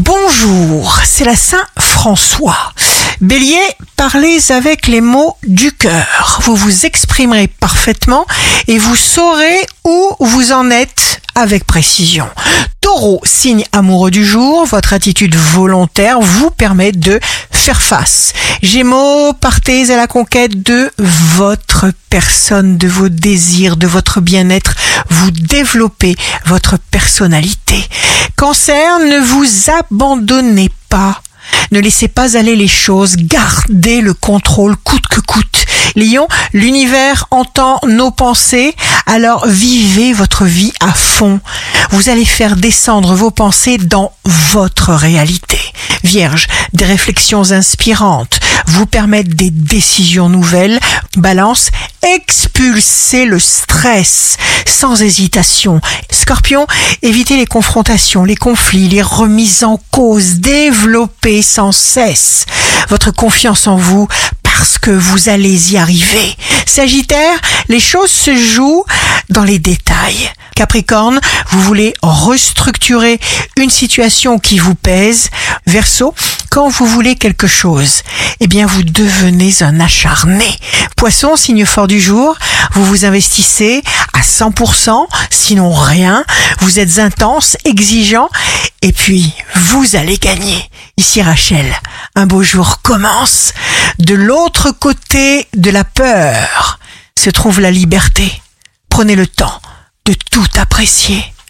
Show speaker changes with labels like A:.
A: Bonjour, c'est la Saint François. Bélier, parlez avec les mots du cœur. Vous vous exprimerez parfaitement et vous saurez où vous en êtes avec précision. Taureau, signe amoureux du jour, votre attitude volontaire vous permet de face. Gémeaux, partez à la conquête de votre personne, de vos désirs, de votre bien-être. Vous développez votre personnalité. Cancer, ne vous abandonnez pas. Ne laissez pas aller les choses, gardez le contrôle coûte que coûte. Lion, l'univers entend nos pensées, alors vivez votre vie à fond. Vous allez faire descendre vos pensées dans votre réalité. Vierge, des réflexions inspirantes vous permettent des décisions nouvelles. Balance, expulsez le stress sans hésitation. Scorpion, évitez les confrontations, les conflits, les remises en cause, développez sans cesse votre confiance en vous parce que vous allez y arriver. Sagittaire, les choses se jouent dans les détails. Capricorne, vous voulez restructurer une situation qui vous pèse. Verseau, quand vous voulez quelque chose, eh bien vous devenez un acharné. Poisson, signe fort du jour, vous vous investissez à 100%, sinon rien. Vous êtes intense, exigeant, et puis vous allez gagner. Ici Rachel, un beau jour commence. De l'autre côté de la peur se trouve la liberté. Prenez le temps de tout apprécier.